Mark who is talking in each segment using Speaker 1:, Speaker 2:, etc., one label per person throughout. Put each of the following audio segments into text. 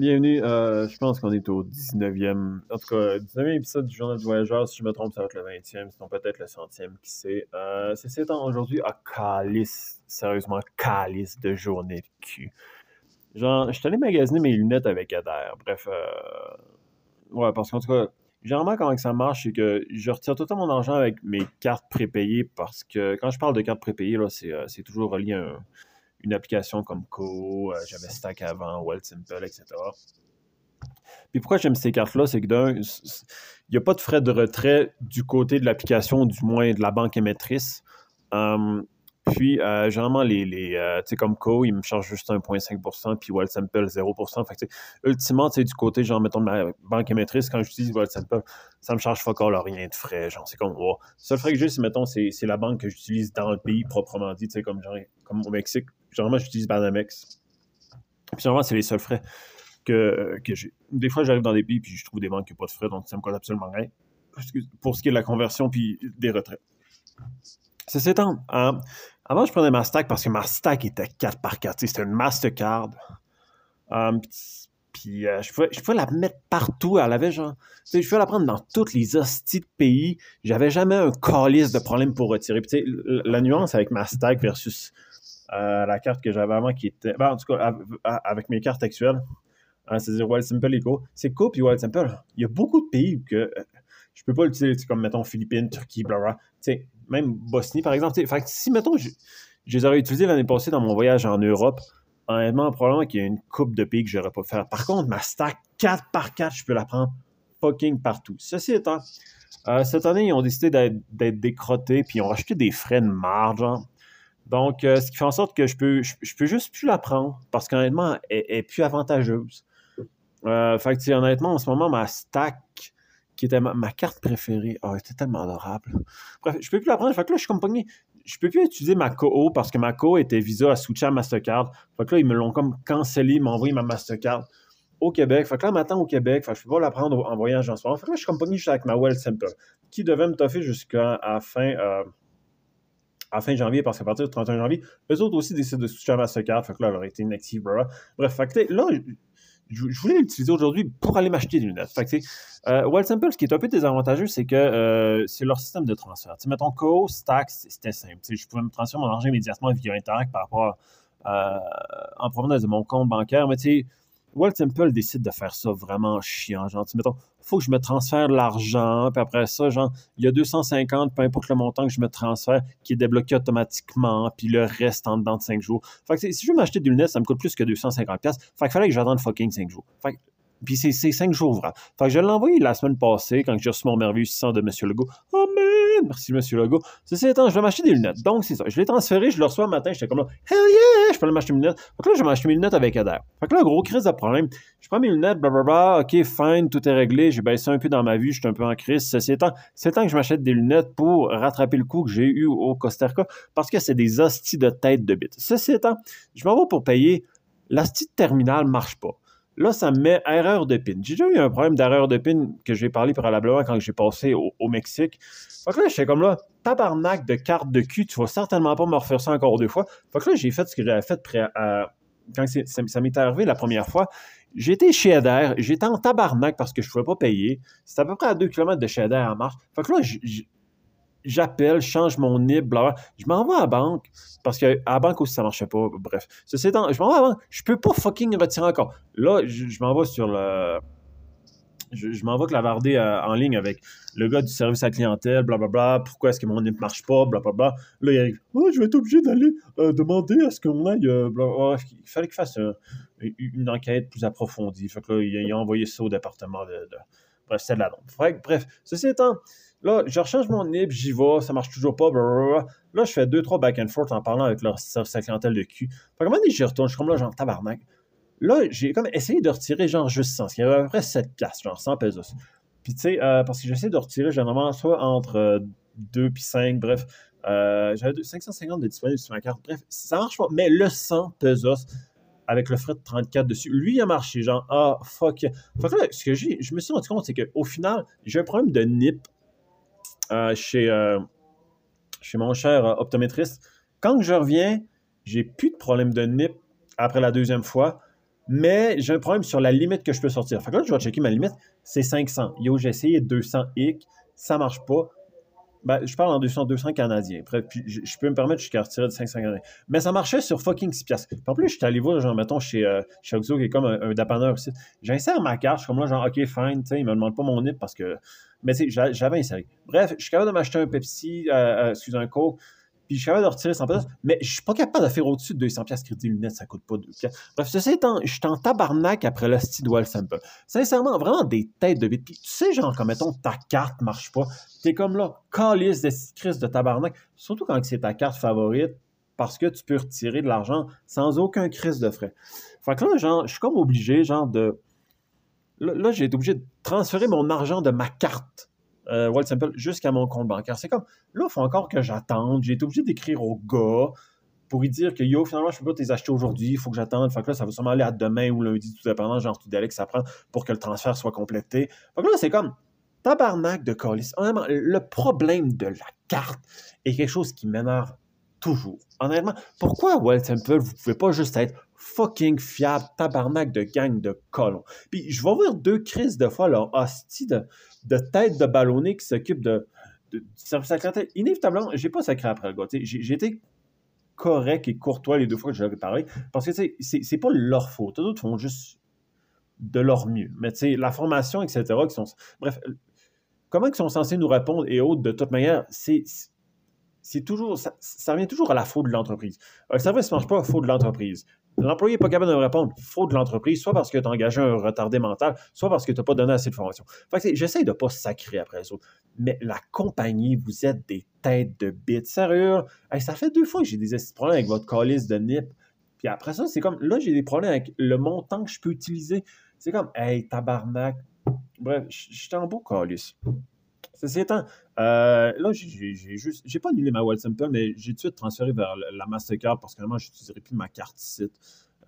Speaker 1: Bienvenue, euh, je pense qu'on est au 19e, en tout cas, 19e épisode du Journal du Voyageur. Si je me trompe, ça va être le 20e, sinon peut-être le 100e, qui sait. Euh, c'est étant aujourd'hui à calice, sérieusement, calice de journée de cul. Genre, je suis allé magasiner mes lunettes avec Adair. Bref, euh, ouais, parce qu'en tout cas, généralement, comment ça marche, c'est que je retire tout mon argent avec mes cartes prépayées parce que quand je parle de cartes prépayées, là, c'est euh, c'est toujours relié à un- une application comme Co, euh, j'avais Stack avant, Well Simple, etc. Puis pourquoi j'aime ces cartes-là, c'est que d'un, il n'y a pas de frais de retrait du côté de l'application, du moins de la banque émettrice. Hum, puis, euh, généralement, les, les, euh, tu sais, comme Co, ils me chargent juste 1,5%, puis Well Simple 0%. Fait que, ultimement, tu sais, du côté, genre, mettons, de ma banque émettrice, quand j'utilise Well Simple, ça me charge fuck all, rien de frais. Genre, c'est comme, wow. Le seul frais que j'ai, c'est, mettons, c'est c'est la banque que j'utilise dans le pays, proprement dit, tu sais, comme, genre, comme au Mexique. Généralement, j'utilise Banamex. Puis, généralement, c'est les seuls frais que, que j'ai. Des fois, j'arrive dans des pays, puis je trouve des banques qui n'ont pas de frais, donc ça me coûte absolument rien. Pour ce qui est de la conversion, puis des retraits. Ceci étant, euh, avant, je prenais ma stack parce que ma stack était 4 par 4. C'était une Mastercard. Euh, puis euh, je, pouvais, je la mettre partout. Elle avait genre. Je pouvais la prendre dans toutes les hosties de pays. J'avais jamais un calice de problème pour retirer. Puis la nuance avec ma stack versus euh, la carte que j'avais avant qui était. ben, en tout cas, av- av- avec mes cartes actuelles, hein, c'est-à-dire Wild Simple et Co. C'est Co puis Wild Simple. Il y a beaucoup de pays que, euh, je peux pas l'utiliser, comme mettons Philippines, Turquie, blablabla. Même Bosnie, par exemple. Fait si, mettons, je, les aurais utilisés l'année passée dans mon voyage en Europe, honnêtement, probablement qu'il y a une coupe de pays que j'aurais pas faire. Par contre, ma stack 4 par 4, je peux la prendre fucking partout. Ceci étant, euh, cette année, ils ont décidé d'être décrotés, puis ils ont rajouté des frais de marge. genre. Donc, euh, ce qui fait en sorte que je peux, je, peux juste plus la prendre parce qu'honnêtement, elle, est plus avantageuse. Euh, fait que, honnêtement, en ce moment, ma stack, qui était ma, carte préférée, oh, était tellement adorable. Bref, je peux plus la prendre. Fait que là, je suis comme. Je peux plus utiliser ma KO parce que ma KO était Visa à à Mastercard. Fait que là, ils me l'ont comme cancellé, ils m'ont envoyé ma Mastercard au Québec. Fait que là, maintenant au Québec, fait que je peux pas la prendre en voyage en ce moment. Fait que là, je suis comme juste avec ma Well Simple, qui devait me toffer jusqu'à la fin, euh, à fin janvier, parce qu'à partir du 31 janvier, eux autres aussi décident de switcher à Mastercard. Fait que là, elle aurait été inactive, blablabla. Bref, fait que là, je, voulais l'utiliser aujourd'hui pour aller m'acheter des lunettes. Fait que, euh, Wild Simple, ce qui est un peu désavantageux, c'est que euh, c'est leur système de transfert. Tu sais, mettons, Co, Stack, c'était simple. Tu sais, je pouvais me transférer mon argent immédiatement via Interact par rapport à, en provenance de mon compte bancaire. Mais tu sais, Wild Simple décide de faire ça vraiment chiant. Genre, mettons, faut que je me transfère l'argent, puis après ça, genre, il y a 250, peu importe le montant que je me transfère, qui est débloqué automatiquement, puis le reste en dedans de 5 jours. Fait que si je veux m'acheter des lunettes, ça me coûte plus que 250$. Fait qu'il fallait que j'attende fucking 5 jours. Fait que puis c'est cinq jours ouvrables. Fait que je l'ai envoyé la semaine passée quand j'ai reçu mon merveilleux 600 de M. Legault. Oh! Merci M. Legault. Ceci étant, je vais m'acheter des lunettes. Donc c'est ça. Je l'ai transféré, je le reçois le matin, j'étais comme là, hell yeah! Je peux m'acheter mes lunettes. Fait que là, je vais m'acheter mes lunettes avec Adair. Fait que là, gros crise de problème. Je prends mes lunettes, blablabla, ok, fine, tout est réglé. J'ai baissé un peu dans ma vue, je suis un peu en crise. Ceci étant, c'est temps que je m'achète des lunettes pour rattraper le coup que j'ai eu au Costa Rica parce que c'est des hosties de tête de bite. Ceci étant, je m'en vais pour payer. L'hostie de terminal marche pas. Là, ça me met erreur de PIN. J'ai déjà eu un problème d'erreur de PIN que j'ai parlé préalablement quand j'ai passé au, Mexique. Fait que là, j'étais comme là, tabarnak de carte de cul, tu vas certainement pas me refaire ça encore deux fois. Fait que là, j'ai fait ce que j'avais fait à- quand ça, ça m'est arrivé la première fois. J'étais chez Adair, j'étais en tabarnak parce que je pouvais pas payer. C'était à peu près à 2 km de chez Adair en marche. Fait que là, j'appelle, change mon NIB, bla. Je m'en vais à la banque parce qu'à la banque aussi, ça marchait pas. Bref. Ceci étant, je m'en vais à banque. Je peux pas fucking retirer encore. Là, je, je m'en vais sur le. Je, je m'en vais clavarder euh, en ligne avec le gars du service à clientèle, blablabla. Pourquoi est-ce que mon ne marche pas, blablabla. Là, il arrive. Oh, je vais être obligé d'aller euh, demander à ce qu'on aille. euh, il fallait qu'il fasse une enquête plus approfondie. Fait que là, il, il a envoyé ça au département de. Bref, c'est de la bref, ceci étant, là, je rechange mon NIP, j'y vais, ça marche toujours pas, blablabla. Là, je fais deux, trois back and forth en parlant avec leur à clientèle de cul. Fait donné, j'y retourne, je suis comme là, genre, tabarnak. Là, j'ai comme essayé de retirer genre juste 100, ce qui avait à peu près 7 piastres, genre 100 pesos. Puis tu sais, euh, parce que j'essaie de retirer généralement soit entre euh, 2 puis 5, bref. Euh, J'avais deux- 550 de disponible sur ma carte. Bref, ça marche pas. Mais le 100 pesos avec le frais de 34 dessus, lui, il a marché. Genre, ah, fuck. Fait que là, ce que j'ai, je me suis rendu compte, c'est qu'au final, j'ai un problème de NIP euh, chez, euh, chez mon cher euh, optométriste. Quand je reviens, j'ai plus de problème de NIP après la deuxième fois. Mais j'ai un problème sur la limite que je peux sortir. Fait que là, je vais checker ma limite, c'est 500. Yo, j'ai essayé 200 hic, ça marche pas. Ben, je parle en 200, 200 canadiens. Puis je, je, peux me permettre jusqu'à retirer de 500 canadiens. Mais ça marchait sur fucking 6 piastres. En plus, je suis allé voir, genre, mettons, chez, euh, chez Oxo, qui est comme un, un aussi. J'insère ma carte, je suis comme là, genre, OK, fine, tu sais, il me demande pas mon NIP parce que. Mais tu sais, j'avais inséré. Bref, je suis capable de m'acheter un Pepsi, euh, euh, un Coke puis je suis capable de retirer 100 pièces, mais je suis pas capable de faire au-dessus de 200 pièces crédit lunettes, ça coûte pas 2 pièces. Bref, ceci étant, je suis en tabarnak après le Dual Sample. Sincèrement, vraiment des têtes de bite. Puis tu sais, genre, comme mettons, ta carte marche pas, t'es comme là, calice de crise de tabarnak, surtout quand c'est ta carte favorite, parce que tu peux retirer de l'argent sans aucun crise de frais. Fait que là, genre, je suis comme obligé, genre, de... Là, là j'ai été obligé de transférer mon argent de ma carte euh, Simple jusqu'à mon compte bancaire. C'est comme, là, il faut encore que j'attende. J'ai été obligé d'écrire au gars pour lui dire que yo, finalement, je peux pas te les acheter aujourd'hui, il faut que j'attende. Fait que là, ça va sûrement aller à demain ou lundi, tout dépendant, genre tout délai que ça prend pour que le transfert soit complété. Fait que là, c'est comme tabarnak de colis. Honnêtement, le problème de la carte est quelque chose qui m'énerve toujours. Honnêtement, pourquoi Wild Simple, vous pouvez pas juste être fucking fiable, tabarnak de gang de colons? Puis je vais voir deux crises de fois leur hostie de, de tête de ballonné qui s'occupe de, de, service à clientèle. Inévitablement, j'ai pas sacré après le gars. J'ai été correct et courtois les deux fois que j'avais parlé parce que c'est pas leur faute. Les autres font juste de leur mieux. Mais tu sais, la formation, etc., qui sont. Bref, comment ils sont censés nous répondre et autres, de toute manière, c'est c'est toujours, ça, ça, revient toujours à la faute de l'entreprise. Le service ne marche pas, faute de l'entreprise. L'employé n'est pas capable de répondre, faute de l'entreprise, soit parce que tu as engagé un retardé mental, soit parce que tu n'as pas donné assez de formation. J'essaie de ne pas sacrer après les autres. Mais la compagnie, vous êtes des têtes de bite. Sérieux, ça fait deux fois que j'ai des problèmes avec votre calice de NIP. Puis après ça, c'est comme, là, j'ai des problèmes avec le montant que je peux utiliser. C'est comme, hey, tabarnak. Bref, je suis en beau calice. Ceci étant, euh, là, j'ai juste, j'ai pas annulé ma Wild Simple, mais j'ai tout de suite transféré vers la Mastercard parce que vraiment, je n'utiliserai plus ma carte site.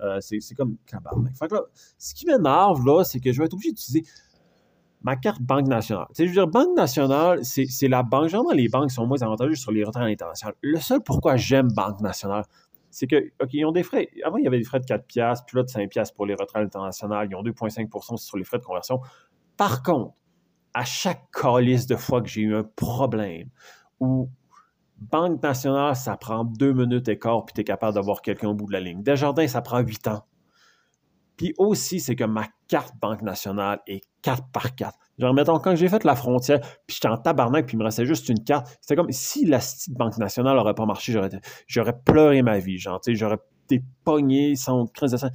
Speaker 1: Euh, c'est comme cabarnak. Fait que là, ce qui m'énerve, là, c'est que je vais être obligé d'utiliser ma carte Banque Nationale. Tu sais, je veux dire, Banque Nationale, c'est la banque. Généralement, les banques sont moins avantageuses sur les retraits internationaux. Le seul pourquoi j'aime Banque Nationale, c'est que, OK, ils ont des frais. Avant, il y avait des frais de 4$, puis là, de 5$ pour les retraits internationaux. Ils ont 2,5% sur les frais de conversion. Par contre, à chaque calice de fois que j'ai eu un problème où Banque nationale, ça prend deux minutes et quart, puis tu es capable d'avoir quelqu'un au bout de la ligne. Desjardins, ça prend huit ans. Puis aussi, c'est que ma carte Banque nationale est 4 par 4. Genre, mettons, quand j'ai fait la frontière, puis j'étais en tabarnak, puis il me restait juste une carte, c'était comme si la Banque nationale n'aurait pas marché, j'aurais pleuré ma vie. Genre, j'aurais été pogné sans crise de sang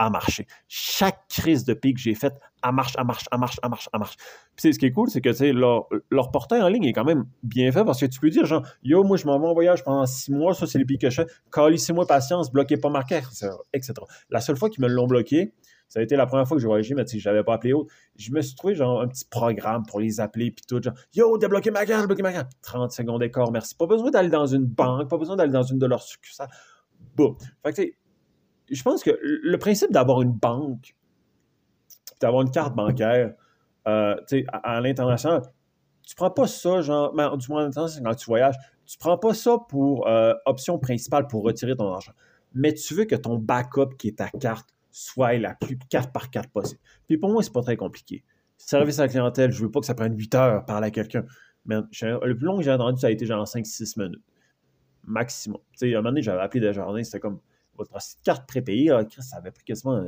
Speaker 1: à marcher. Chaque crise de pic que j'ai faite, à marche, à marche, à marche, à marche, à marche. Puis ce qui est cool, c'est que leur, leur portail en ligne est quand même bien fait parce que tu peux dire, genre, yo, moi, je m'en vais en voyage pendant six mois, ça, c'est les pics que je fais. Calissez-moi patience, bloquez pas ma carte, etc. La seule fois qu'ils me l'ont bloqué, ça a été la première fois que j'ai voyagé, mais je n'avais pas appelé autre. Je me suis trouvé genre un petit programme pour les appeler, puis tout, genre, yo, débloquez ma carte, débloquez ma carte. 30 secondes d'écart, merci. Pas besoin d'aller dans une banque, pas besoin d'aller dans une de leurs succursales. Boum. Fait que, je pense que le principe d'avoir une banque, d'avoir une carte bancaire, euh, à, à l'international, tu prends pas ça, genre, ben, du moins quand tu voyages, tu prends pas ça pour euh, option principale pour retirer ton argent. Mais tu veux que ton backup, qui est ta carte, soit la plus carte par carte possible. Puis pour moi, c'est pas très compliqué. Service à la clientèle, je veux pas que ça prenne 8 heures parler à quelqu'un. Mais le plus long que j'ai entendu, ça a été genre 5-6 minutes. Maximum. Tu sais, à un moment donné, j'avais appelé des journées, c'était comme votre carte prépayée, ah, ça avait pris quasiment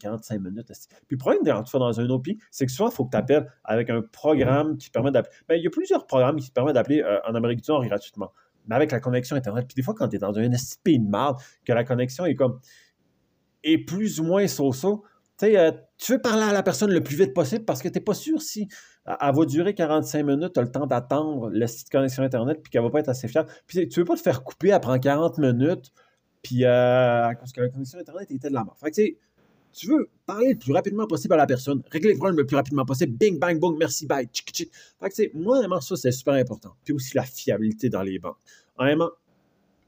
Speaker 1: 45 euh, minutes. Puis le problème quand tu fais dans un OPI, c'est que souvent, il faut que tu appelles avec un programme qui permet d'appeler. Ben, il y a plusieurs programmes qui permettent d'appeler euh, en Amérique du Nord gratuitement. Mais avec la connexion Internet. Puis des fois, quand tu es dans un SP de marde, que la connexion est comme est plus ou moins so-so, euh, tu veux parler à la personne le plus vite possible parce que tu n'es pas sûr si elle va durer 45 minutes, tu as le temps d'attendre la site connexion Internet puis qu'elle va pas être assez fiable. Puis tu veux pas te faire couper, prend 40 minutes puis, euh, cause que la connexion Internet était de la mort. Fait que, tu veux parler le plus rapidement possible à la personne, régler le problème le plus rapidement possible, bing, bang, boom, merci, bye, tchic, tchic. Fait que, moi, vraiment, ça, c'est super important. Puis aussi la fiabilité dans les banques. Honnêtement,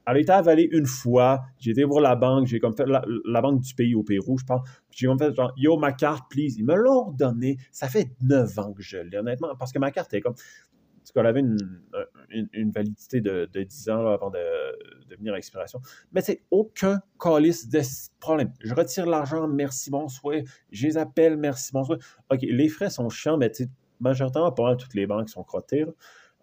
Speaker 1: elle a été avalée une fois. J'ai été voir la banque, j'ai comme fait la, banque du pays au Pérou, je pense. J'ai comme fait genre, yo, ma carte, please. Ils me l'ont donné. Ça fait neuf ans que je l'ai, honnêtement, parce que ma carte est comme parce qu'elle avait une, validité de, 10 ans avant de, venir à expiration. Mais c'est aucun calice de problème. Je retire l'argent, merci, bonsoir. Je les appelle, merci, bonsoir. OK, les frais sont chiants, mais majoritairement, pas toutes les banques sont crottées.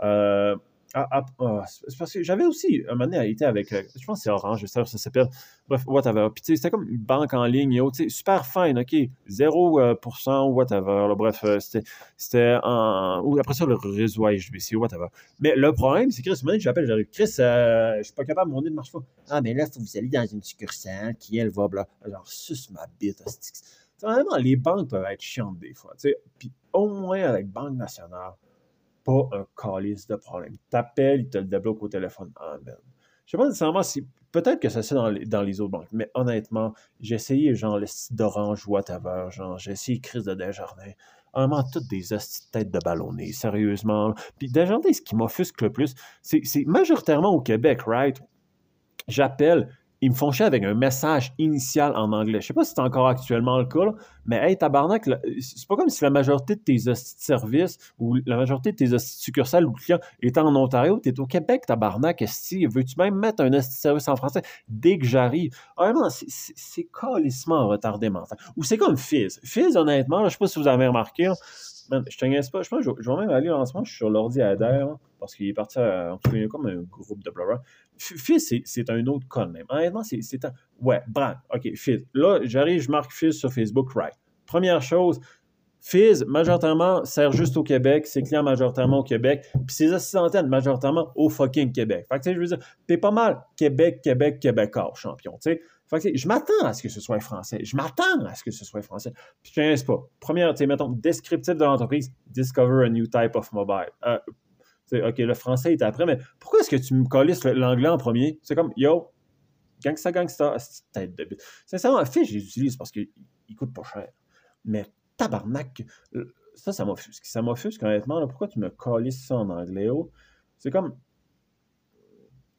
Speaker 1: Euh, ah, ah, ah, c'est parce que j'avais aussi, un moment donné, été avec, euh, je pense que c'est Orange, je sais ça s'appelle. Bref, whatever. Puis, tu sais, c'était comme une banque en ligne, tu sais, super fine, OK, 0%, euh, whatever. bref, euh, c'était en. Ou après ça, le réseau HBC, whatever. Mais le problème, c'est que, Chris, moment j'appelle, j'arrive, Chris, je je suis pas capable, mon nez ne marche pas. Ah, mais là, il faut que vous allez dans une succursale qui, elle, va, bla. Genre, suce ma bite, Vraiment, les banques peuvent être chiantes des fois, tu sais. Puis, au moins, avec Banque Nationale, pas un calice de problème. T'appelles, il te le débloque au téléphone. Amen. Je sais pas nécessairement si. Peut-être que ça c'est dans dans les autres banques, mais honnêtement, j'ai essayé genre le site d'Orange Whatever, genre j'ai essayé Crise de Desjardins. Vraiment, toutes des têtes de ballonnées, sérieusement. Puis Desjardins, ce qui m'offusque le plus, c'est majoritairement au Québec, right? J'appelle, ils me font chier avec un message initial en anglais. Je sais pas si c'est encore actuellement le cas, mais hey, tabarnak, c'est pas comme si la majorité de tes services ou la majorité de tes succursales ou clients étaient en Ontario, tu es au Québec, tabarnak, esti, veux-tu même mettre un service en français? Dès que j'arrive? Vraiment, c'est calissement retardé mental. Ou c'est comme Fizz. Fizz, honnêtement, je sais pas si vous avez remarqué, je te niaise pas. Je pense que je, vais même aller en ce moment, je suis sur l'ordi à Adair, parce qu'il est parti à, en comme un groupe de bloggers. Fizz, c'est un autre con même. Honnêtement, c'est un. Ouais, brand. OK, Fizz. Là, j'arrive, je marque Fizz sur Facebook, right. Première chose, Fizz, majoritairement, sert juste au Québec, ses clients majoritairement au Québec, puis ses assistantes majoritairement au fucking Québec. Fait que, je veux dire, t'es pas mal Québec, Québec, Québécois, champion, tu sais. Fait que, je m'attends à ce que ce soit français. Je m'attends à ce que ce soit français. Puis je pas. Première, tu sais, mettons, descriptif de l'entreprise, discover a new type of mobile. Euh, OK, le français est après, mais pourquoi est-ce que tu me colles l'anglais en premier? C'est comme, yo, gangsta, gangsta, tête de. Sincèrement, fiche, je les utilise parce qu'ils coûtent pas cher. Mais tabarnak, ça, ça m'offusque. Ça m'offusque, honnêtement. Pourquoi tu me colles ça en anglais? Oh? C'est comme.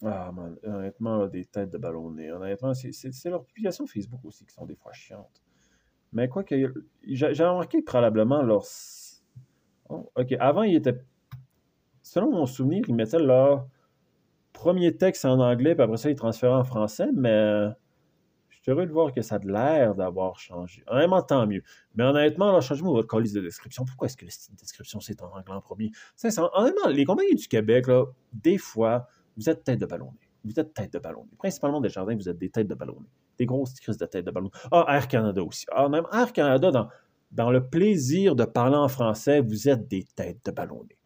Speaker 1: Ah, man, honnêtement, des têtes de ballonné. Honnêtement, c'est leurs publications Facebook aussi qui sont des fois chiantes. Mais quoi que. J'ai remarqué probablement leur. Oh, ok, avant, ils étaient selon mon souvenir, ils mettaient leur premier texte en anglais, puis après ça, ils transféraient en français, mais suis heureux de voir que ça a l'air d'avoir changé. Honnêtement, tant mieux. Mais honnêtement, là, changez-moi votre colis de description. Pourquoi est-ce que de description, c'est en anglais en premier? honnêtement, les compagnies du Québec, là, des fois, vous êtes tête de ballonné. Vous êtes tête de ballonné. Principalement des jardins, vous êtes des têtes de ballonné. Des grosses crises de tête de ballonné. Ah, Air Canada aussi. Ah, même Air Canada, dans, dans le plaisir de parler en français, vous êtes des têtes de ballonné.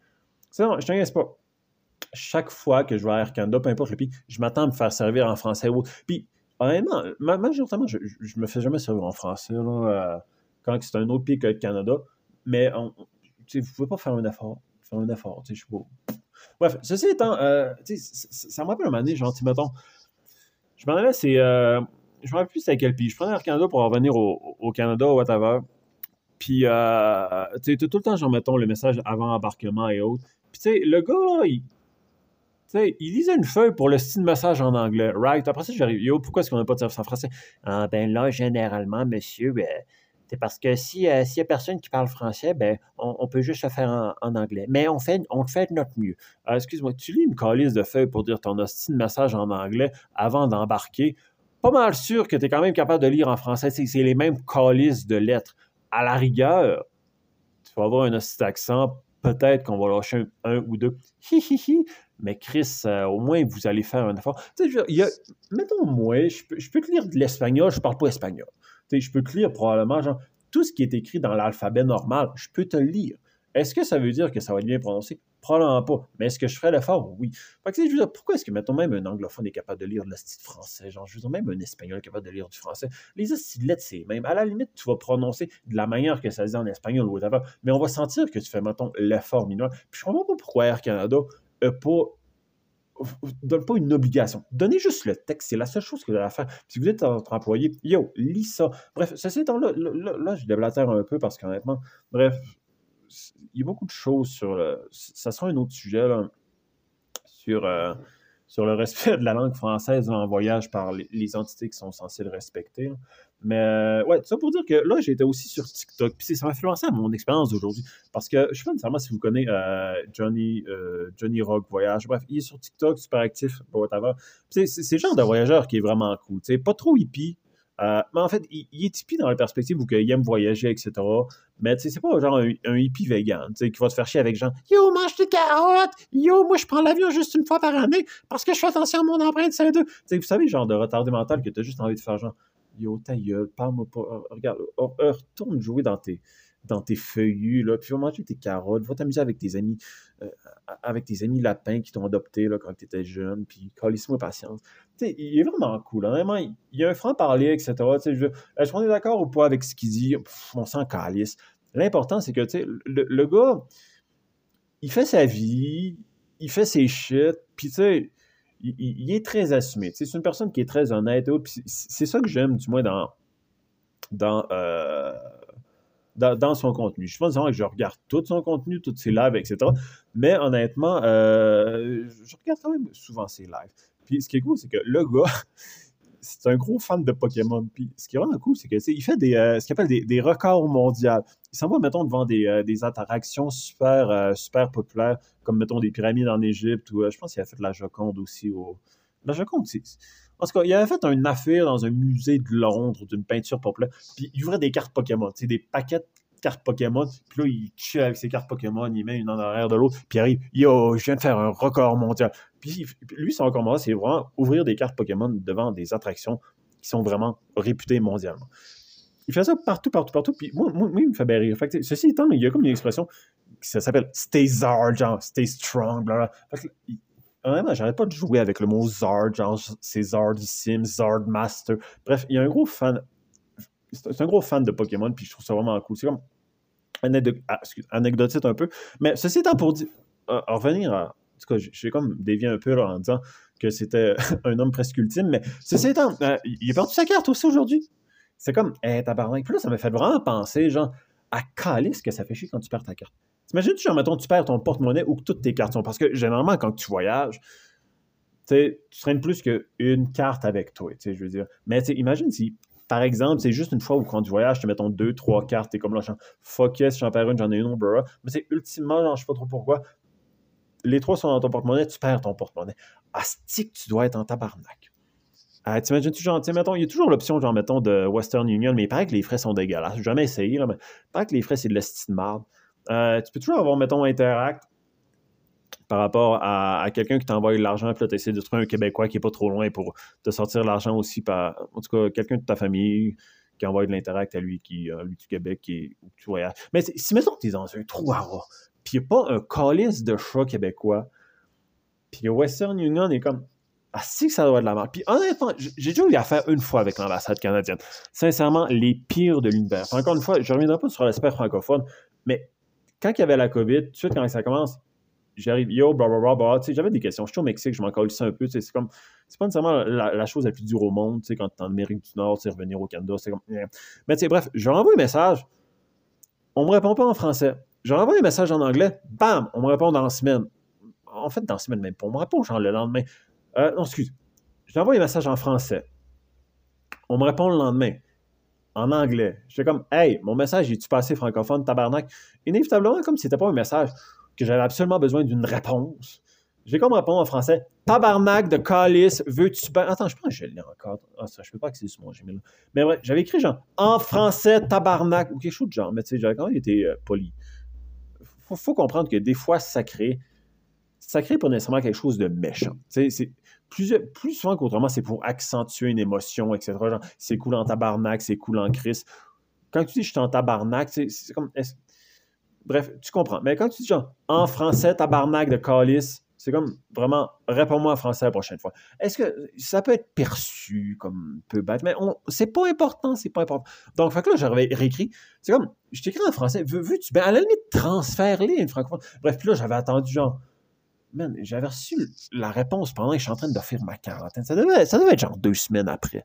Speaker 1: Non, je t'inquiète pas. Chaque fois que je vais à Air Canada, peu importe le pays, je m'attends à me faire servir en français ou Puis, honnêtement, majoritairement, je, je me fais jamais servir en français là, euh, quand c'est un autre pays que le Canada. Mais vous ne pouvez pas faire un effort. Faire un effort, je suis beau. Bref, ceci étant, euh, ça me rappelle un moment donné, genre, mettons, je m'en allais, c'est. Euh, je me rappelle plus c'était quel pays. Je prenais Air Canada pour revenir au, Canada, whatever. Puis, euh, tu sais, tout le temps, genre, mettons, le message avant embarquement et autres. Puis, tu sais, le gars, il, sais, il lisait une feuille pour le style message en anglais, right? Après ça, j'arrive, yo, pourquoi est-ce qu'on n'a pas de service en français? Ah, ben là, généralement, monsieur, ben, c'est parce que si euh, s'il n'y a personne qui parle français, ben, on, peut juste le faire en, anglais. Mais on fait, on fait de notre mieux. Ah, excuse-moi, tu lis une calice de feuilles pour dire ton style message en anglais avant d'embarquer? Pas mal sûr que tu es quand même capable de lire en français. C'est les mêmes calices de lettres à la rigueur, tu vas avoir un accent, peut-être qu'on va lâcher un, ou deux. Hi, Mais Chris, euh, au moins, vous allez faire un effort. Mettons, moi, je peux, je peux te lire de l'espagnol, je parle pas espagnol. Je peux te lire probablement, genre, tout ce qui est écrit dans l'alphabet normal, je peux te lire. Est-ce que ça veut dire que ça va être bien prononcé? Probablement pas. Mais est-ce que je ferais l'effort? Oui. Fait que, je veux dire, pourquoi est-ce que, mettons, même un anglophone est capable de lire de style français? Genre, je veux dire, même un espagnol est capable de lire du français. Les lettres, c'est même. À la limite, tu vas prononcer de la manière que ça se dit en espagnol ou whatever. Mais on va sentir que tu fais, mettons, l'effort mineur. Puis je comprends pas pourquoi Air Canada n'a pas donne pas une obligation. Donnez juste le texte, c'est la seule chose que vous allez faire. Si vous êtes votre employé, yo, lis ça. Bref, ceci étant là, là, là, je déblatère un peu parce qu'honnêtement, bref, il y a beaucoup de choses sur le. Ça sera un autre sujet sur, euh, sur le respect de la langue française en voyage par les, entités qui sont censées le respecter. Mais euh, ouais, ça pour dire que là, j'étais aussi sur TikTok. Puis ça m'a influencé à mon expérience d'aujourd'hui. Parce que je sais pas nécessairement si vous connaissez euh, Johnny, Johnny Rock Voyage. Bref, il est sur TikTok, super actif, whatever. C'est le genre de voyageur qui est vraiment cool. sais pas trop hippie. Mais en fait, il, est hippie dans la perspective où il aime voyager, etc. Mais tu sais, c'est pas genre un, hippie vegan, tu sais, qui va te faire chier avec gens. Yo, mange des carottes! Yo, moi, je prends l'avion juste une fois par année parce que je fais attention à mon empreinte CO2. Tu sais, vous savez, genre de retardé mental que tu as juste envie de faire genre. Yo, ta gueule, parle-moi pas. Euh, regarde, euh, euh, retourne jouer dans tes, dans tes feuillus, là, puis va manger tes carottes, va t'amuser avec tes amis, avec tes amis lapins qui t'ont adopté là, quand tu étais jeune, puis calisse-moi patience. Il est vraiment cool. Vraiment, il, y a un franc-parler, etc. Est-ce qu'on est d'accord ou pas avec ce qu'il dit? on s'en calisse. L'important, c'est que, le, le, gars, il fait sa vie, il fait ses shit, puis tu sais, il, est très assumé. C'est une personne qui est très honnête. C'est ça que j'aime, du moins, dans, dans, euh, dans, son contenu. Je pense que je regarde tout son contenu, toutes ses lives, etc. Mais honnêtement, euh, je regarde quand même souvent ses lives. Puis ce qui est cool, c'est que le gars, c'est un gros fan de Pokémon. Puis ce qui est vraiment cool, c'est qu'il fait des, euh, ce qu'il appelle des, records mondiaux. Il s'en va, mettons, devant des, euh, des attractions super, super populaires, comme, mettons, des pyramides en Égypte, ou je pense qu'il a fait de la Joconde aussi. Au... La Joconde, c'est... En tout cas, il avait fait une affaire dans un musée de Londres d'une peinture populaire, puis il ouvrait des cartes Pokémon, des paquets cartes Pokémon. Puis là, il chill avec ses cartes Pokémon, il met une en arrière de l'autre, puis il arrive, yo, je viens de faire un record mondial. Puis lui, son mondial, c'est vraiment ouvrir des cartes Pokémon devant des attractions qui sont vraiment réputées mondialement. Il fait ça partout, partout, partout. Puis moi, moi, il me fait bien rire. Fait ceci étant, il y a comme une expression qui s'appelle Stay Zard, genre Stay Strong, bla Honnêtement, j'arrête pas de jouer avec le mot Zard, genre c'est Zardissime, Zard Master. Bref, il y a un gros fan c'est un gros fan de Pokémon, puis je trouve ça vraiment cool. C'est comme ah, anecdotique un peu. Mais ceci étant pour dire, euh, revenir à. En tout cas, j'ai comme dévié un peu en disant que c'était un homme presque ultime, mais ceci étant, euh, il a perdu sa carte aussi aujourd'hui. C'est comme, hé, tabarnak. Puis là, ça m'a fait vraiment penser, genre, à ce que ça fait chier quand tu perds ta carte. T'imagines, genre, mettons, tu perds ton porte-monnaie ou que toutes tes cartes sont. Parce que généralement, quand tu voyages, tu traînes plus qu'une carte avec toi, tu sais, je veux dire. Mais imagine si par exemple, c'est juste une fois où quand tu voyages, tu mets ton deux, trois cartes, t'es comme là, fuck yes, j'en perds une, j'en ai une, bro. Mais c'est ultimement, genre, je sais pas trop pourquoi. Les trois sont dans ton porte-monnaie, tu perds ton porte-monnaie. Asti tu dois être en tabarnak. Ah, T'imagines-tu, genre, mettons, il y a toujours l'option, genre, mettons, de Western Union, mais il paraît que les frais sont dégueulasses. J'ai jamais essayé, là, mais il paraît que les frais, c'est de l'estime marde. Euh, tu peux toujours avoir, mettons, Interact par rapport à, quelqu'un qui t'envoie de l'argent, puis là, tu essaies de trouver un Québécois qui n'est pas trop loin pour te sortir l'argent aussi. Par, en tout cas, quelqu'un de ta famille qui envoie de l'interact à lui, qui, lui du Québec, qui, où tu voyages. Mais si, mettons que tu es dans un trou à puis il n'y a pas un calice de chat québécois, puis Western Union est comme. Ah, si que ça doit être de la merde. Puis honnêtement, j'ai déjà eu affaire une fois avec l'ambassade canadienne. Sincèrement, les pires de l'univers. Encore une fois, je ne reviendrai pas sur l'aspect francophone, mais quand il y avait la COVID, tout de suite, quand ça commence, j'arrive, yo, blablabla, tu sais, j'avais des questions. Je suis au Mexique, je m'en ça un peu, tu sais, c'est comme, c'est pas nécessairement la, chose la plus dure au monde, tu sais, quand tu es en Amérique du Nord, tu sais, revenir au Canada, c'est comme, mais tu sais, bref, je renvoie un message, on me répond pas en français. Je renvoie un message en anglais, bam, on me répond dans la semaine. En fait, dans la semaine même pas, on me répond genre le lendemain. Euh, non, excuse, je renvoie un message en français. On me répond le lendemain en anglais. J'étais comme, hey, mon message, est-tu passé francophone, tabarnak? Inévitablement, comme si c'était pas un message que j'avais absolument besoin d'une réponse. J'ai comme répondre en français Tabarnak de calice, veux-tu bien. Attends, je pense que je l'ai encore. Ah, ça, je peux pas accéder sur mon Gmail. Mais bref, j'avais écrit genre en français, tabarnak, ou quelque chose de genre. Mais tu sais, j'avais quand même été euh, poli. Faut, faut comprendre que des fois, sacré, sacré pour nécessairement quelque chose de méchant. C'est plus, souvent qu'autrement, c'est pour accentuer une émotion, etc. C'est cool en tabarnak, c'est cool en crise. Quand tu dis je suis en tabarnak, c'est comme. Bref, tu comprends. Mais quand tu dis genre en français, tabarnak de calice, c'est comme vraiment réponds-moi en français la prochaine fois. Est-ce que ça peut être perçu comme peu bête, mais c'est pas important, c'est pas important. Donc, fait que là, j'avais réécrit. C'est comme, je t'écris en français, veux-tu, ben à la limite, transfère-les une francophone. Bref, puis là, j'avais attendu genre, man, j'avais reçu la réponse pendant que je suis en train faire ma quarantaine. Ça devait, ça devait être genre deux semaines après.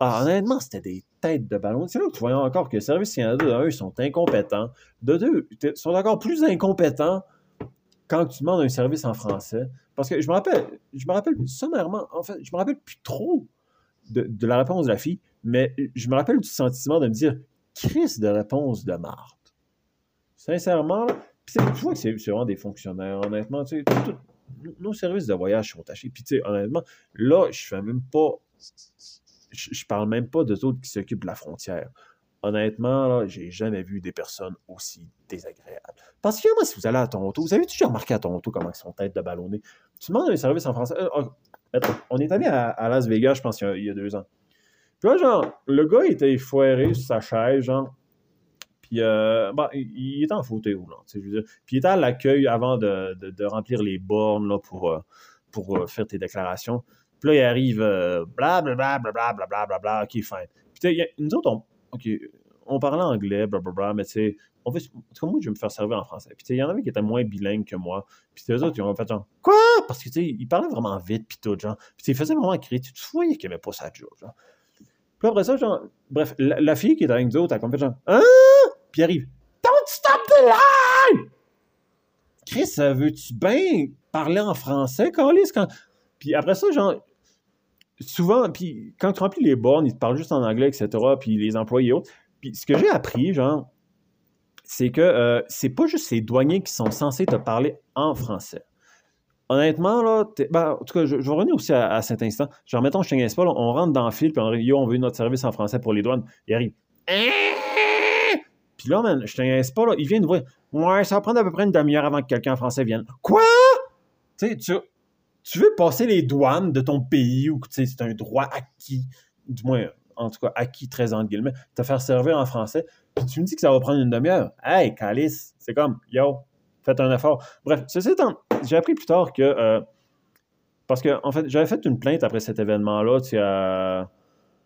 Speaker 1: Ah, honnêtement, c'était des têtes de ballon. C'est là que tu vois encore que Service Canada, de un, ils sont incompétents. De deux, ils sont encore plus incompétents quand tu demandes un service en français. Parce que je me rappelle, je me rappelle sommairement, en fait, je me rappelle plus trop de, la réponse de la fille, Mais je me rappelle du sentiment de me dire, crise de réponse de Marthe. Sincèrement, tu vois que c'est vraiment des fonctionnaires, honnêtement. Tu sais, nos services de voyage sont tachés. Puis, tu sais, honnêtement, là, je fais même pas. Je, parle même pas d'eux autres qui s'occupent de la frontière. Honnêtement, là, j'ai jamais vu des personnes aussi désagréables. Parce que moi, si vous allez à Toronto, vous avez toujours remarqué à Toronto comment ils sont têtes de ballonner. Tu demandes un service en français. Euh, on est allé à, Las Vegas, je pense, il y, a, il y, a, deux ans. Puis là, genre, le gars était foiré sur sa chaise, genre. Puis, euh, bah, il, était en fauteuil roulant, je veux dire. Puis, il était à l'accueil avant de, de, remplir les bornes là, pour, euh, pour euh, faire tes déclarations. Puis là, il arrive, blablabla, blablabla, blablabla, ok, fine. Puis, nous autres, on, ok, on parlait anglais, blablabla, mais tu sais, on veut, comme moi, je vais me faire servir en français. Puis, il y en avait qui étaient moins bilingues que moi. Puis, eux autres, ils ont fait genre, quoi? Parce que, tu sais, ils parlaient vraiment vite, puis tout, genre. Puis, ils faisaient vraiment crier. Tu voyais qu'il n'y pas ça job, genre. Puis après ça, genre, bref, la, fille qui est avec nous autres, elle a comme fait genre, hein? Puis arrive, Don't stop the line! Chris, veux-tu bien parler en français, Carlis? Puis après ça, genre, souvent, puis quand tu remplis les bornes, ils te parlent juste en anglais, etc., puis les employés autres. Puis ce que j'ai appris, genre, c'est que euh, c'est pas juste ces douaniers qui sont censés te parler en français. Honnêtement, là, ben, en tout cas, je, vais revenir aussi à, cet instant. Genre, mettons, je te pas, on rentre dans le fil, puis on dit, yo, on veut notre service en français pour les douanes. Il arrive. Là, man, je te pas, là, il vient de voir. Ouais, ça va prendre à peu près une demi-heure avant que quelqu'un en français vienne. Quoi? Tu sais, tu, tu veux passer les douanes de ton pays ou c'est un droit acquis, du moins, en tout cas, acquis très entre guillemets, te faire servir en français, puis tu me dis que ça va prendre une demi-heure. Hey, Calice, c'est comme, yo, faites un effort. Bref, ceci étant, j'ai appris plus tard que. Euh, parce que, en fait, j'avais fait une plainte après cet événement-là, tu sais, à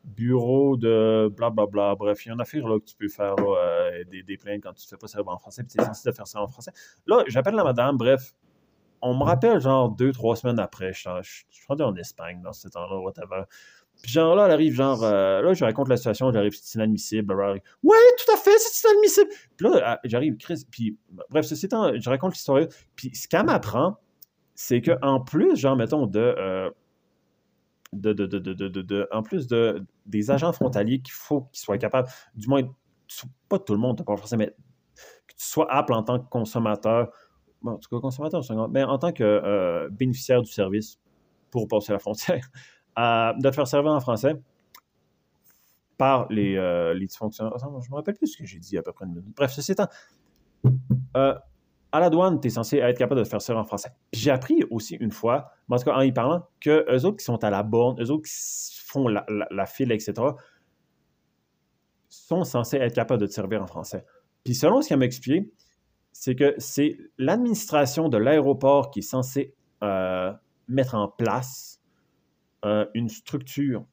Speaker 1: bureau de blablabla. Bref, il y a une là, que tu peux faire euh, des, des, plaintes quand tu ne fais pas ça en français, puis tu es censé faire ça en français. Là, j'appelle la madame, bref. On me rappelle genre deux, trois semaines après. Je, suis rendu en Espagne dans ce temps-là, whatever. Puis genre là, elle arrive, genre, euh, là, je raconte la situation, j'arrive, c'est inadmissible. Ouais, tout à fait, c'est inadmissible. Puis là, j'arrive, Chris, puis bref, ceci étant, je raconte l'histoire. Puis ce qu'elle m'apprend, c'est qu'en plus, genre, mettons, de de, de, de, en plus de, des agents frontaliers qu'il faut qu'ils soient capables, du moins, pas tout le monde, pas français, mais que tu sois apte en tant que consommateur, en tout cas consommateur, mais en tant que euh, bénéficiaire du service pour passer la frontière, de te faire servir en français par les, euh, les dysfonctionnaires. je me rappelle plus ce que j'ai dit à peu près une minute. Bref, ceci étant, euh, à la douane, tu es censé être capable de faire ça en français. J'ai appris aussi une fois, en tout cas en y parlant, que eux autres qui sont à la borne, eux autres qui font la, la, file, etc., sont censés être capables de te servir en français. Puis selon ce qu'elle m'a expliqué, c'est que c'est l'administration de l'aéroport qui est censée euh, mettre en place euh, une structure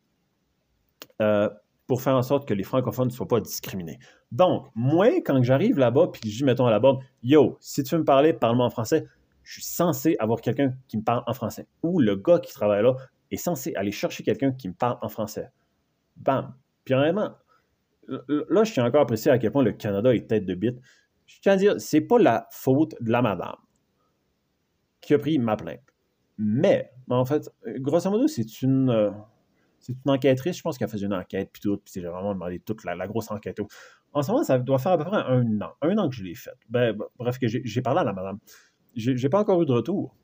Speaker 1: euh, pour faire en sorte que les francophones ne soient pas discriminés. Donc, moi, quand j'arrive là-bas, puis je dis, mettons à la borne, yo, si tu veux me parler, parle-moi en français, je suis censé avoir quelqu'un qui me parle en français. Ou le gars qui travaille là est censé aller chercher quelqu'un qui me parle en français. Bam. Puis honnêtement, là, je suis encore apprécié à quel point le Canada est tête de bite. Je tiens à dire, c'est pas la faute de la madame qui a pris ma plainte. Mais, en fait, grosso modo, c'est une, euh, c'est une enquêtrice, je pense qu'elle faisait une enquête, puis tout, puis j'ai vraiment demandé toute la, grosse enquête. En ce moment, ça doit faire à peu près un an. Un an que je l'ai faite. Ben, bref, que j'ai parlé à la madame. J'ai pas encore eu de retour.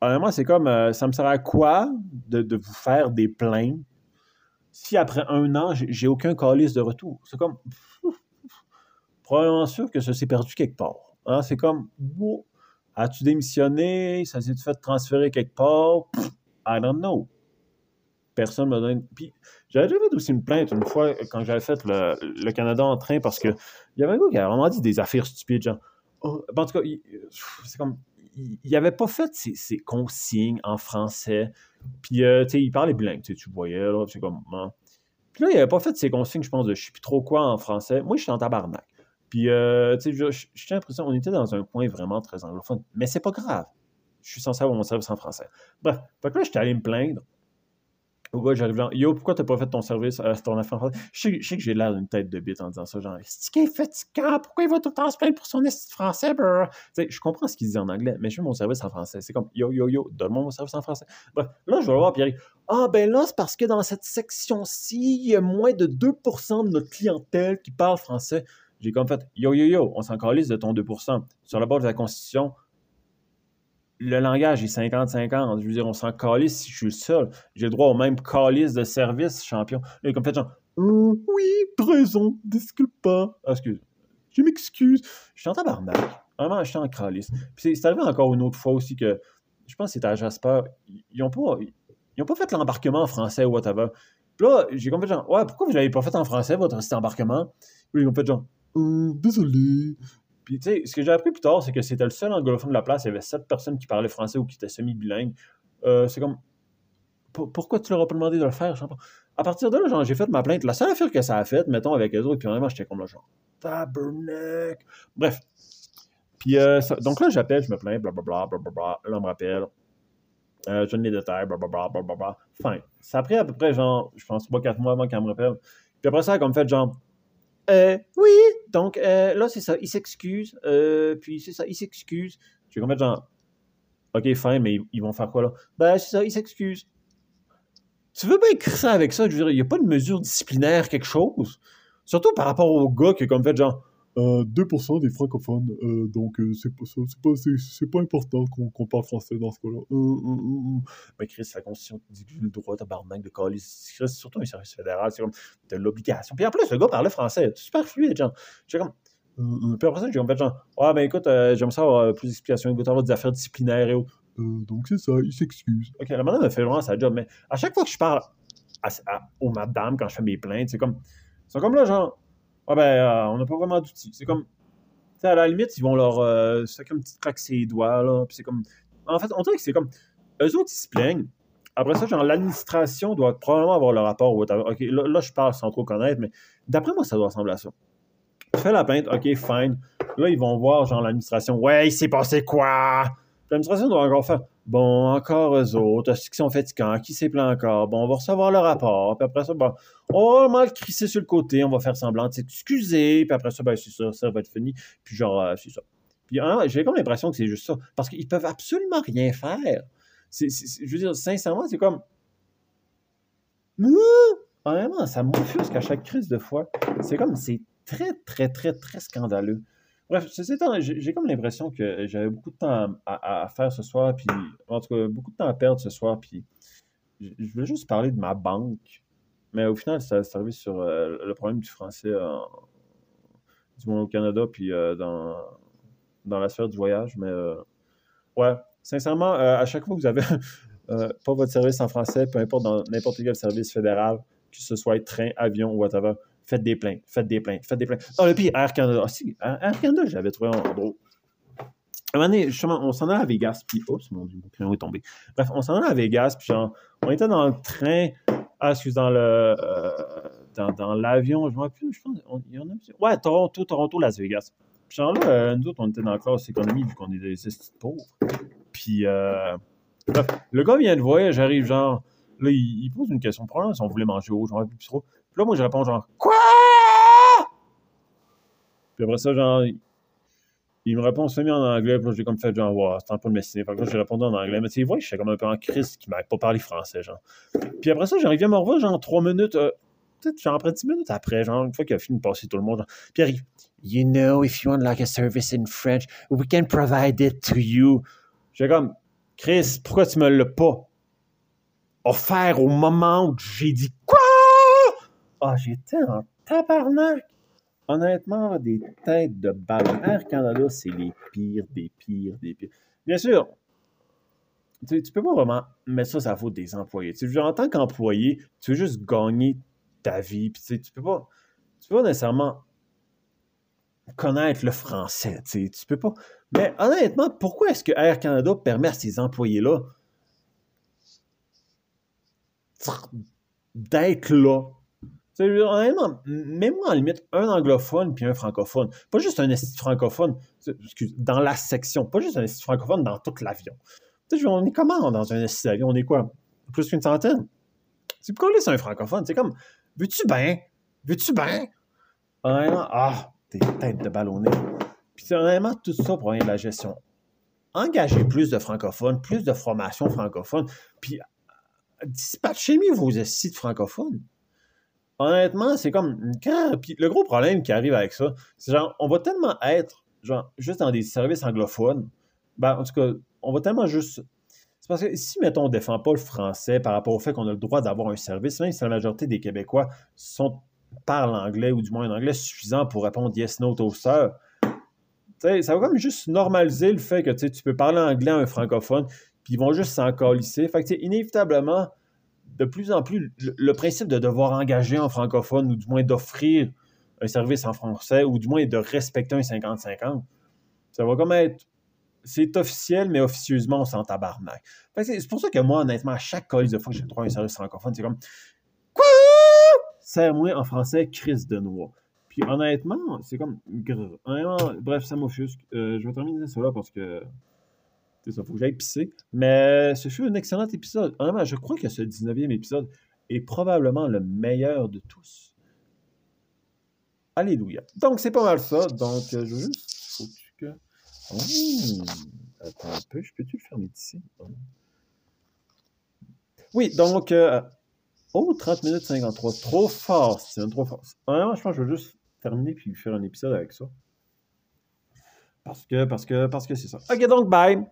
Speaker 1: Honnêtement, c'est comme, euh, ça me sert à quoi de, vous faire des plaintes si après un an, j'ai aucun calice de retour? C'est comme, probablement sûr que ça s'est perdu quelque part. Hein? C'est comme, as-tu démissionné? Ça s'est fait transférer quelque part? I don't know personne me donne. Puis j'avais déjà fait aussi une plainte une fois quand j'avais fait le, Canada en train parce qu'il y avait un gars qui avait vraiment dit des affaires stupides, genre. Oh, ben, en tout cas, c'est comme. Il n'avait pas fait ses, consignes en français. Puis, euh, tu sais, il parlait bilingue, tu voyais, là, c'est comme. Hein. Puis là, il n'avait pas fait ses consignes, je pense, de je sais plus trop quoi en français. Moi, je suis en tabarnak. Puis, euh, tu sais, j'ai l'impression, on était dans un coin vraiment très anglophone. Mais c'est pas grave. Je suis censé avoir mon service en français. Bref, fait que là, j'étais allé me plaindre au gars, j'arrive genre, yo, pourquoi t'as pas fait ton service à ton affaire? Je sais, je sais que j'ai l'air d'une tête de bite en disant ça, genre, c'est qui est fatigant, pourquoi il va tout le temps se plaindre pour son esti français, brr? Tu sais, je comprends ce qu'il dit en anglais, mais je fais mon service en français. C'est comme, yo, yo, yo, donne-moi mon service en français. Bref, là, je vais voir, Pierre. Ah, ben là, c'est parce que dans cette section-ci, il y a moins de 2% de notre clientèle qui parle français. J'ai comme fait, yo, yo, yo, on s'en de ton 2%. Sur la base de la Constitution, le langage est 50-50. Je veux dire, on s'en calisse si je suis le seul. J'ai le droit au même calice de service, champion. Là, comme fait genre, euh, oui, t'as raison, disculpa. Ah, excuse. Je m'excuse. Je suis en tabarnak. Vraiment, je suis en calice. Puis c'est arrivé encore une autre fois aussi que, je pense que c'était à Jasper, ils n'ont pas, ils ont pas fait l'embarquement en français ou whatever. Puis là, j'ai comme fait genre, ouais, pourquoi vous l'avez pas fait en français, votre embarquement? Puis ils ont fait genre, euh, désolé, puis, tu sais, ce que j'ai appris plus tard, c'est que c'était le seul anglophone de la place. Il y avait sept personnes qui parlaient français ou qui étaient semi-bilingues. Euh, c'est comme. Pourquoi tu leur as pas demandé de le faire? À partir de là, j'ai fait ma plainte. La seule affaire que ça a faite, mettons, avec eux autres, puis vraiment, j'étais comme là, genre, tabernacle. Bref. Puis, euh, donc là, j'appelle, je me plains, blablabla, blablabla. Là, on me rappelle. Euh, je donne les détails, blablabla, blablabla. Fin. Ça a pris à peu près, genre, je pense, 3-4 mois avant qu'elle me rappelle. Puis après ça, a comme fait, genre, euh, oui, donc euh, là, c'est ça, il s'excuse, euh, puis c'est ça, il s'excuse. Je vais mettre genre, ok, fin, mais ils vont faire quoi là? Ben, c'est ça, il s'excuse. Tu veux bien écrire ça avec ça? Je veux dire, il n'y a pas de mesure disciplinaire, quelque chose? Surtout par rapport au gars qui a comme fait genre, 2% euh, des francophones, euh, donc euh, c'est pas pas, pas important qu'on, parle français dans ce cas-là. Mais Chris, la Constitution dit que j'ai le droit, tabarnak, de coller. Chris, surtout un service fédéral, c'est comme de l'obligation. Puis en plus, le gars parlait français, super fluide, genre. J'ai comme. puis après ça, j'ai comme fait genre, ah ben écoute, j'aime ça avoir plus d'explications, il va avoir des affaires disciplinaires et autres. donc c'est ça, il s'excuse. Ok, la madame a fait vraiment sa job, mais à chaque fois que je parle à, aux madames quand je fais mes plaintes, c'est comme. C'est comme là, genre ah ben, euh, on n'a pas vraiment d'outils. C'est comme, à la limite, ils vont leur. Euh, c'est comme un petit craque ses doigts, là. C'est comme. En fait, on dirait que c'est comme. Eux autres, ils se plaignent. Après ça, genre, l'administration doit probablement avoir le rapport. OK, là, là, je parle sans trop connaître, mais d'après moi, ça doit ressembler à ça. Tu fais la plainte, OK, fine. Là, ils vont voir, genre, l'administration. Ouais, il s'est passé quoi? L'administration doit encore faire Bon, encore eux autres, est-ce qu'ils sont fatigants? Qui s'est plaint encore? Bon, on va recevoir le rapport. Puis après ça, bon, on va mal crisser sur le côté, on va faire semblant de s'excuser. Puis après ça, ben, c'est ça, ça va être fini. Puis genre, euh, c'est ça. Puis hein, j'ai comme l'impression que c'est juste ça. Parce qu'ils peuvent absolument rien faire. je veux dire, sincèrement, c'est comme. Vraiment, ça m'offusque à chaque crise de foi. C'est comme, c'est très, très, très, très scandaleux. Bref, j'ai comme l'impression que j'avais beaucoup de temps à, faire ce soir, puis en tout cas, beaucoup de temps à perdre ce soir, puis je voulais juste parler de ma banque. Mais au final, ça s'est arrivé sur euh, le problème du français du au Canada, puis euh, dans, dans la sphère du voyage. Mais euh, ouais, sincèrement, à chaque fois que vous avez pas votre service en français, peu importe dans n'importe quel service fédéral, que ce soit train, avion ou whatever, faites des plaintes, faites des plaintes, faites des plaintes. Oh, le pire, Air Canada. Ah, si, Air Canada, j'avais trouvé en. À un moment donné, justement, on s'en allait à Vegas, puis, oups, mon Dieu, mon crayon est tombé. Bref, on s'en allait à Vegas, puis genre, on était dans le train, ah, excuse, dans le, euh, dans, l'avion, je me rappelle je pense, il y en a, ouais, Toronto, Toronto, Las Vegas. Puis genre là, euh, nous autres, on était dans la classe économie, vu qu'on est des pauvres. Puis, euh, bref, le gars vient de voir, j'arrive genre, là, il, pose une question, probablement si on voulait manger au, je me rappelle plus trop. Puis là, moi, je réponds genre Quoi Puis après ça, genre, il me répond semi en anglais. Puis là, j'ai comme fait genre, wow, c'est un peu de messiner. Fait que là, j'ai répondu en anglais. Mais tu sais, vois, je suis comme un peu en crise qui m'avait pas parlé français, genre. Puis après ça, j'arrive à me revoir, genre, trois minutes, euh, peut-être, genre, après dix minutes après, genre, une fois qu'il a fini de passer tout le monde, genre. Puis arrive, You know, if you want like a service in French, we can provide it to you. J'ai comme, Chris, pourquoi tu me l'as pas offert au moment où j'ai dit? Ah, j'étais en tabarnak! Honnêtement, des têtes de ballon. Air Canada, c'est les pires, des pires, des pires. Bien sûr, tu, tu peux pas vraiment mettre ça à la faute des employés. Tu, en tant qu'employé, tu veux juste gagner ta vie. Puis, tu peux pas. Tu peux pas nécessairement connaître le français. Tu peux pas. Mais honnêtement, pourquoi est-ce que Air Canada permet à ces employés-là d'être là? Honnêtement, mets-moi en limite un anglophone puis un francophone. Pas juste un esti francophone excuse, dans la section, pas juste un esti francophone dans tout l'avion. On est comment dans un esti d'avion? On est quoi? Plus qu'une centaine? C'est pourquoi c'est un francophone? C'est comme, veux-tu bien? Veux-tu bien? Honnêtement, ah, t'es tête de ballonné. Puis c'est honnêtement tout ça pour rien de la gestion. Engagez plus de francophones, plus de formations francophones, puis dispatchez-moi vos sites francophones. Honnêtement, c'est comme. Puis le gros problème qui arrive avec ça, c'est genre, on va tellement être genre, juste dans des services anglophones. Ben, en tout cas, on va tellement juste. C'est parce que si, mettons, on ne défend pas le français par rapport au fait qu'on a le droit d'avoir un service, même si la majorité des Québécois sont, parlent anglais ou du moins un anglais suffisant pour répondre yes, no, toaster, ça va comme juste normaliser le fait que tu peux parler anglais à un francophone, puis ils vont juste s'en colisser. Fait que, inévitablement, de plus en plus, le, principe de devoir engager un francophone, ou du moins d'offrir un service en français, ou du moins de respecter un 50-50, ça va comme être. C'est officiel, mais officieusement, on s'en tabarnak. C'est pour ça que moi, honnêtement, à chaque colis de fois que j'ai droit à un service francophone, c'est comme Quoi? Serre-moi en français, Chris de Noix. Puis honnêtement, c'est comme. bref, ça m'offusque. Euh, je vais terminer ça là parce que. C'est ça, faut que j'aille pisser. Mais ce fut un excellent épisode. Honnêtement, je crois que ce 19e épisode est probablement le meilleur de tous. Alléluia. Donc, c'est pas mal ça. Donc, je veux juste. Faut que. Oh, attends un peu. Je peux-tu le fermer d'ici? Oui, donc. Euh, oh, 30 minutes 53. Trop fort, c'est trop fort. Honnêtement, je pense que je veux juste terminer puis faire un épisode avec ça. Parce que, parce que, parce que c'est ça. Ok, donc, bye!